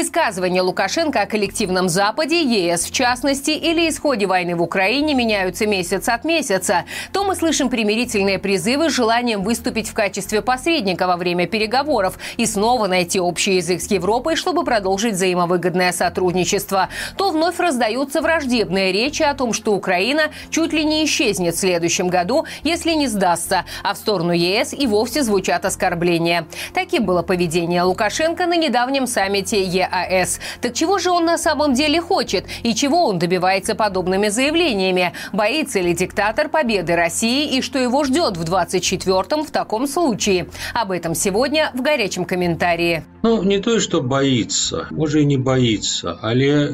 Высказывания Лукашенко о коллективном Западе, ЕС в частности, или исходе войны в Украине меняются месяц от месяца. То мы слышим примирительные призывы с желанием выступить в качестве посредника во время переговоров и снова найти общий язык с Европой, чтобы продолжить взаимовыгодное сотрудничество. То вновь раздаются враждебные речи о том, что Украина чуть ли не исчезнет в следующем году, если не сдастся, а в сторону ЕС и вовсе звучат оскорбления. Таким было поведение Лукашенко на недавнем саммите ЕАЭС. Так чего же он на самом деле хочет и чего он добивается подобными заявлениями? Боится ли диктатор победы России и что его ждет в 24-м в таком случае? Об этом сегодня в горячем комментарии. Ну, не то, что боится, может и не боится, але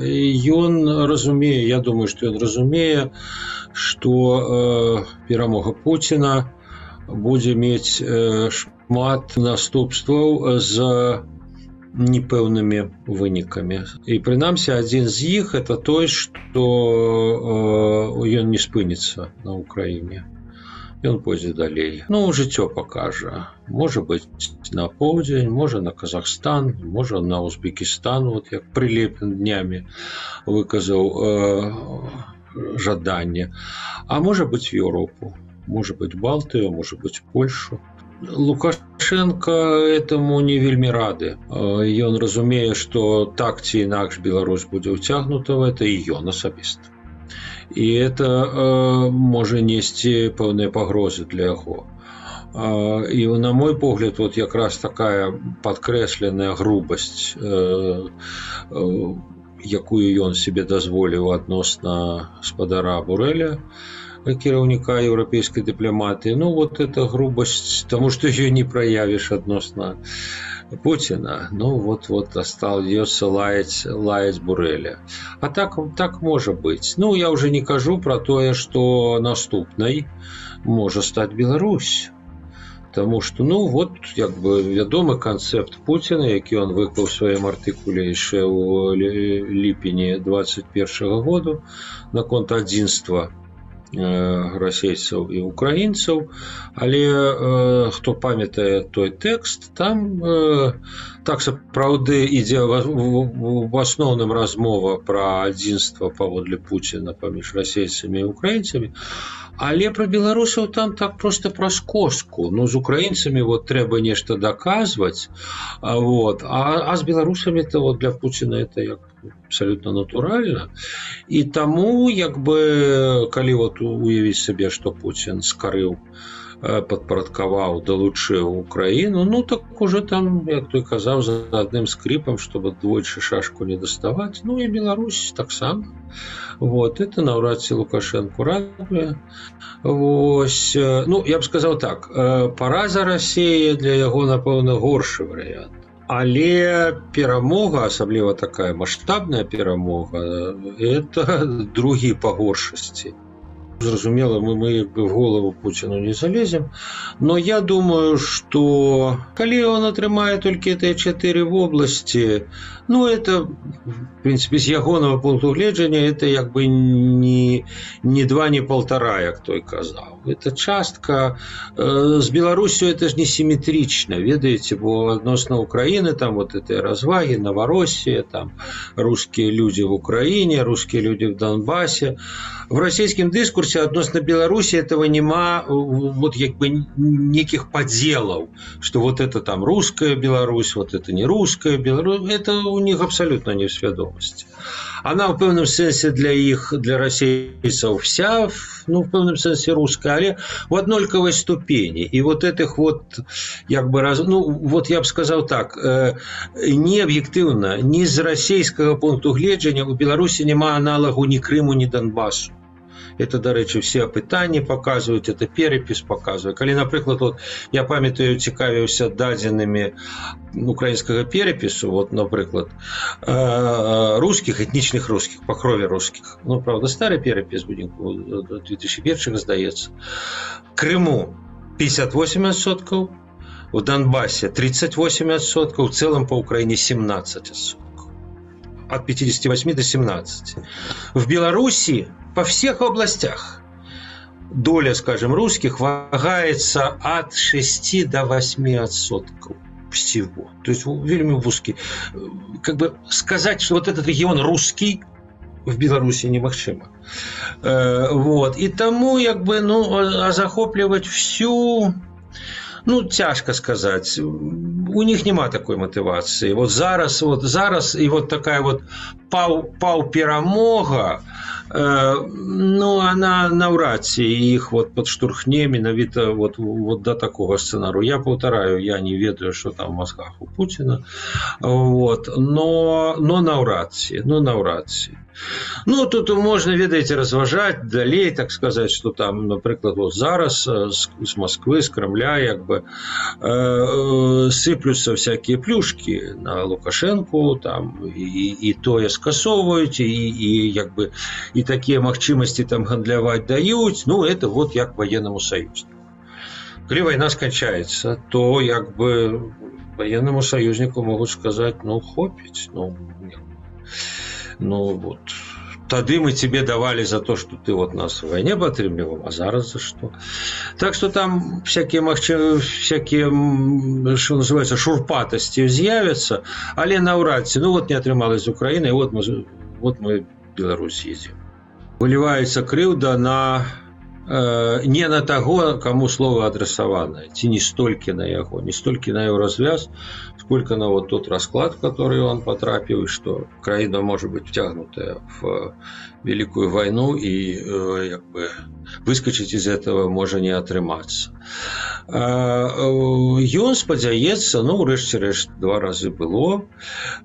ён разумее, я думаю, что он разумее, что э, перамога Путина будзе мець э, шмат наступстваў за непэўнымі вынікамі і прынамсі адзін з іх это той што э, ён не спыніцца на ўкраіне ён пойдзе далей ну жыццё пакажа можа быть на поўдзень можа на Казахстан можа на Узбекістан вот як прылепен днямі выказаў э, жаданне а можа быть в Еўропу может быть Балтыю может быть Польшу Лукашенко этому не вельмі рады ён разумее что так ці інакш Беларусь будзе ўцягнута в это і ён асабіста і это э, можа несці пэўныя пагрозы для яго і на мой погляд вот якраз такая подкрэсленая грубасць э, э, якую ён себе дазволіў адносна спадара бурэля кіраўніка еўрапейскай дыпламатыі ну вот это грубасць тому что ее не проявишь адносна Путина ну вот вот остался лаять лаять буреля а так так может быть ну я уже не кажу про тое что наступнай можа стать Беларусь Таму что ну вот як бы вядомы канцэпт Пуціна які он выклаў сваім артыкуле яшчэ ў ліпені 21 году наконт адзінства Э, расейцаў і украінцаў але э, хто памятае той тэкст там э, так сапраўды ідзе в асноўным размова пра адзінства паводле Пуціна паміж расейцамі і украінцамі але пра беларусаў там так просто праз коску ну з украінцамі вот трэба нешта даказваць вот а, а з беларусамі то вот для Пуціна это як абсолютно натуральна і таму як бы калі вот уявіць сабе што Путін скарыў э, падпарадкаваў далучыў украіну ну так уже там як той казаў за адным скрипам чтобы двойчы шашку не даставаць ну і Беларусь таксама вот это наўрад ці лукашенко радуе Вось э, ну я б сказаў так э, параза Росія для яго напэўна горшы варыянт але перамога асабліва такая маштабная перамога это другі па горшасці зразумела мы мы як бы в голову путину не залезем но я думаю что калі он атрымае толькі этой чатыры вобласці ну это в принципе з ягонага пункту гледжання это як бы не не два не полтора як той казаў это частка э, з беларусю это ж не симметрично ведаеце бо адносна украины там вот этой разваги новороссия там русские люди в украине русские люди в донбассе в российскім дыскурсе адносна беларусі этого няма вот як бы неких подделаў что вот это там русская беларусь вот это не русская беларусь это у них абсолютно не свядомасць она в пэўным сэнсе для іх для расейцаў вся ну в пэўным сэнсе русская але в аднолькавай ступені і вот этих вот як бы раз ну вот я б сказаў так э, не аб'ектыўна ні з расійскага пункту гледжання у беларусі няма аналагу ні крыму ні донбасу это дарэчы все пытанні показваюць это перепіс показвае калі напрыклад вот я памятаю цікавіўся дадзенымі украінскага перепісу вот напрыклад э, русских этнічных русских по крови русских ну правда старый перепіс будем 2001 здаецца крыму 58соткаў у донбассе 38соткаў в целом по украине 17 от 58 до 17 в беларуси по всех областях доля, скажем, русских вагается от 6 до 8 отсотков. всего. То есть вельмі вузкі как бы сказать что вот этот регион русский в Беларуси немагчыма э, вот и тому як бы ну а захопліваць всю ну цяжка сказаць у них няма такой матывацыі вот зараз вот зараз і вот такая вот паў паў перамога э, ну она наўрад ці іх вот подштурхне менавіта вот вот до такого сцэнару я паўтараю я не ведаю что там в мозгах у Путина вот но но наўрад ці ну наўрад ці Ну тут можна ведаеце разважаць далей так сказаць что там напрыклад вот зараз з Москвы з крамля як бы э, сыплюцца всякие плюшки на лукашенко там і, і тое скасоўваюць і, і як бы і такія магчымасці там гандляваць даюць ну это вот як военному союзнику калі война сканчается то як бы военному союзнику могут сказать ну хопіць ну ну вот тады мы тебе давали за то что ты вот нас в войне падтрымліваў а зараз за что так что там всякие магчы всякие что называется шурпатасці з'явятся але наўрад ці ну вот не атрымалась Украины вот мы вот мы Беларусь ездим выліваецца крыўда на не на таго кому слово адрасаванае ці не столькі на яго не столькі на яго развяз сколько на вот тот расклад, в который он потрапил, и что Украина может быть втягнутая в Великую войну и э, как бы, выскочить из этого может не атрымацца. Ён спадзяецца ну рэшце рэшт два разы было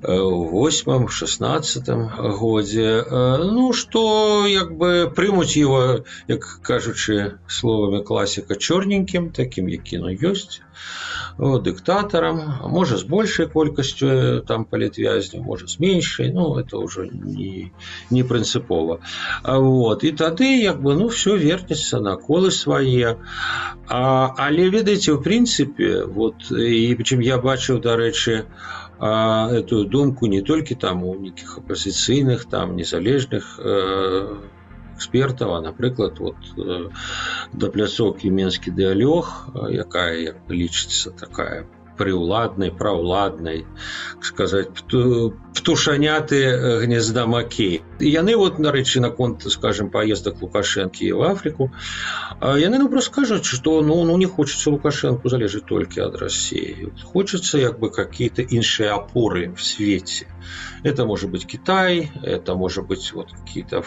у восьмом шестнадцатом годзе ну что як бы прымуць его як кажучы словамі класіка чорненькім таким які ну ёсць дыктатарам можа з большай колькасцю там палітвязня можа з меншай ну это уже не не прынцыпова вот і тады як бы ну все вернется на колы свае а, але ведаеце у прынцыпе вот і чым я бачыў дарэчы эту думку не толькі там у нейкіх апозіцыйных там незалежных э, экспертаў а напрыклад вот э, да пляцоўкі менскі дыалёг якая як лічыцца такая прыўладнай праўладнай сказаць птушаняты гнезда макей яны вот нарэчы наконт скажем поездак лукашэнкі в афрыку яны ну просто скажуць что ну ну не хочется лукашенко залежыць толькі ад россии хочется як бы какие-то іншыя опоры в свете это может быть китай это может быть вот какие-то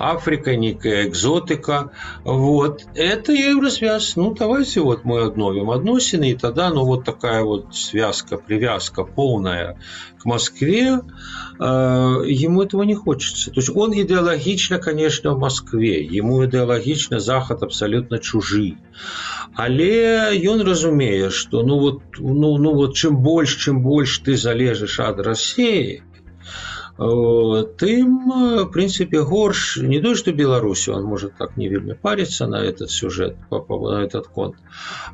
Африка, некая экзотика. Вот. Это я и развяз. Ну, давайте вот мы обновим относины, и тогда, ну, вот такая вот связка, привязка полная к Москве, э, ему этого не хочется. То есть он идеологично, конечно, в Москве, ему идеологично Захад абсолютно чужий. Але ён разумее, что ну вот, ну, ну вот чем больше, чем больше ты залежишь от России, тым в принципе горш не то что беларусю он может так не вельмі париться на этот сюжет на этот конт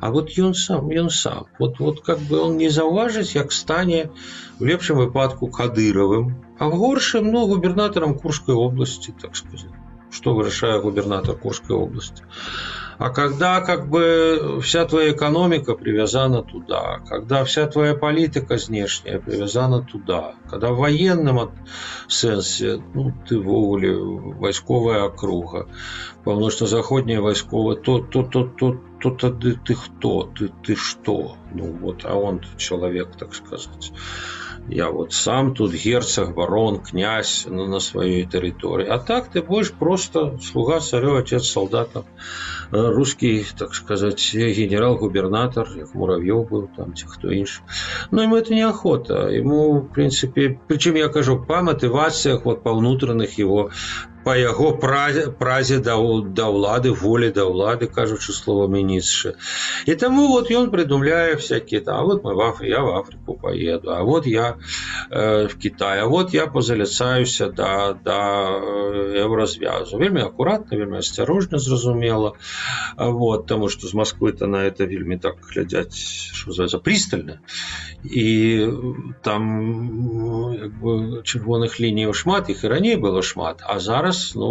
а вот ён сам ён сам. Вот вот как бы он не заўважыць як стане в лепшым выпадку кадыровым а в горшым ну губернатором курской области так сказать что вырашае губернатор курской области. А когда как бы вся твоя экономика привязана туда, когда вся твоя политика внешняя привязана туда, когда в военном сенсе ну, ты вовле войсковая округа, паўночна-заходняя вайсковая, то, то, то, то, то тады ты кто, ты, ты что? Ну вот, а он человек, так сказать. Я вот сам тут герцог, барон, князь ну, на своей территории. А так ты будешь просто слуга царю, отец солдатов. русский так сказать генерал-губернатор як муравьев был там ці хто інш но ему это неохота ему в принципе причем я кажу по мотивациях вот по внутренних его по яго празе празе да, да ўлады волі да ўлады кажучы словамі ніцшы і таму вот ён придумляе всякие там а вот мы в Афри, я в Африку поеду а вот я э, в Китай а вот я позаляцаюся да да еўразвязу вельмі акуратна вельмі асцярожна зразумела вот тому что з Москвы то на это вельмі так глядзяць что называется пристально і там чырвоных лініяў шмат іх і раней было шмат а зараз зараз ну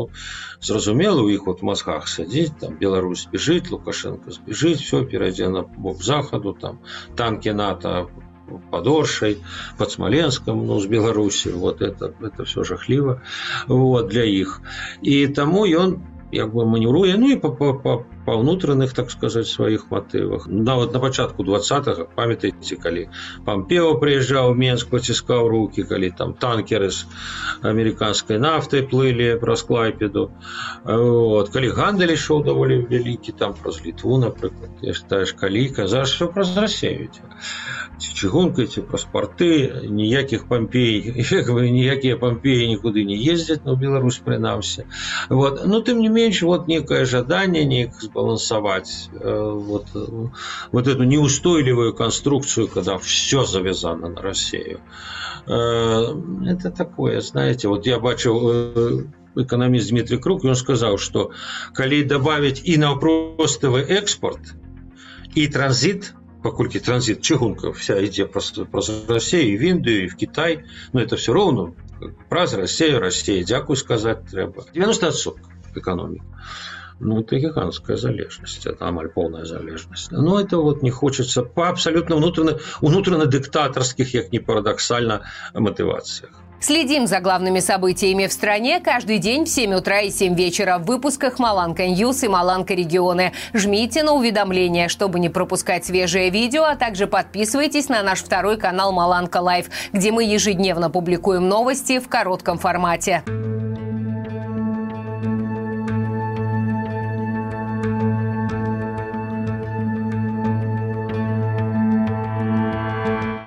зразумела у іх вот мазгах сядзіць там Беларусь збежыць лукашенко збежыць все перайдзе на бок захаду там танки нато под Оршей, под Смоленском, ну, с Беларуси, вот это, это все жахливо, вот, для их. И тому он як бы маневруе ну і па, па, па, па ўнутраных так сказаць сваіх матывах нават на пачатку двадцатых памятаеце калі пампео прыязджаў менск паціскаў руки калі там танкеры з амерыканскай нафтай плылі праз клайпеду вот калі гандаль ішоў даволі вялікі там праз літву напрыклад яшчэ калі казаш все праз рассеюць ці чыгункаеце праз порты ніякіх пампей ніякія пампеі нікуды не ездзяць на Беларусь прынамсі вот ну тым не менш меньше вот некое жадание нек сбалансовать э, вот, вот эту неустойливую конструкцию, когда все завязано на Россию. Э, это такое, знаете, вот я бачил э, экономист Дмитрий Круг, и он сказал, что коли добавить и на простовый экспорт, и транзит, покольки транзит чыгунка вся ідзе праз, праз Россию, в Индию, и в Китай, но это все равно праз Россию, Россия, дзякую сказать треба. 90%. экономику. Ну, это гигантская залежность, это амаль полная залежность. Но это вот не хочется по абсолютно внутренне, внутренне диктаторских, как ни парадоксально, мотивациях. Следим за главными событиями в стране каждый день в 7 утра и 7 вечера в выпусках «Маланка Ньюс» и «Маланка Регионы». Жмите на уведомления, чтобы не пропускать свежее видео, а также подписывайтесь на наш второй канал «Маланка Лайв», где мы ежедневно публикуем новости в коротком формате.